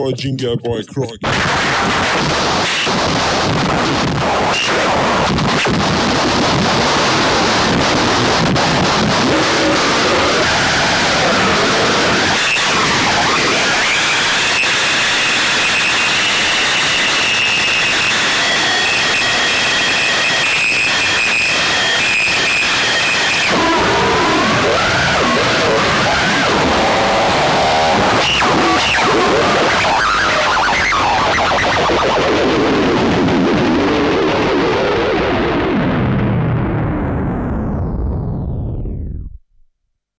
By G, by Jingo,